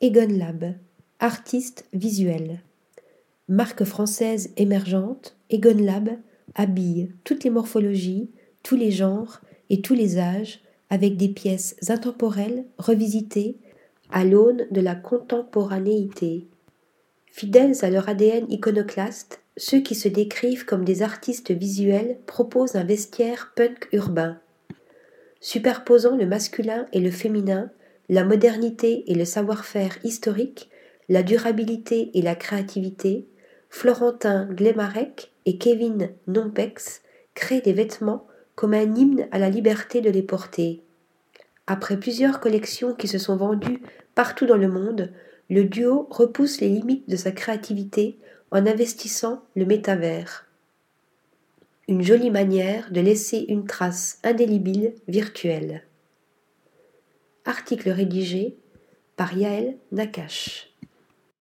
Egon Lab, artiste visuel. Marque française émergente, Egon Lab habille toutes les morphologies, tous les genres et tous les âges avec des pièces intemporelles revisitées à l'aune de la contemporanéité. Fidèles à leur ADN iconoclaste, ceux qui se décrivent comme des artistes visuels proposent un vestiaire punk urbain. Superposant le masculin et le féminin, la modernité et le savoir-faire historique, la durabilité et la créativité, Florentin Glemarek et Kevin Nompex créent des vêtements comme un hymne à la liberté de les porter. Après plusieurs collections qui se sont vendues partout dans le monde, le duo repousse les limites de sa créativité en investissant le métavers. Une jolie manière de laisser une trace indélébile virtuelle. Article rédigé par Yaël Nakache.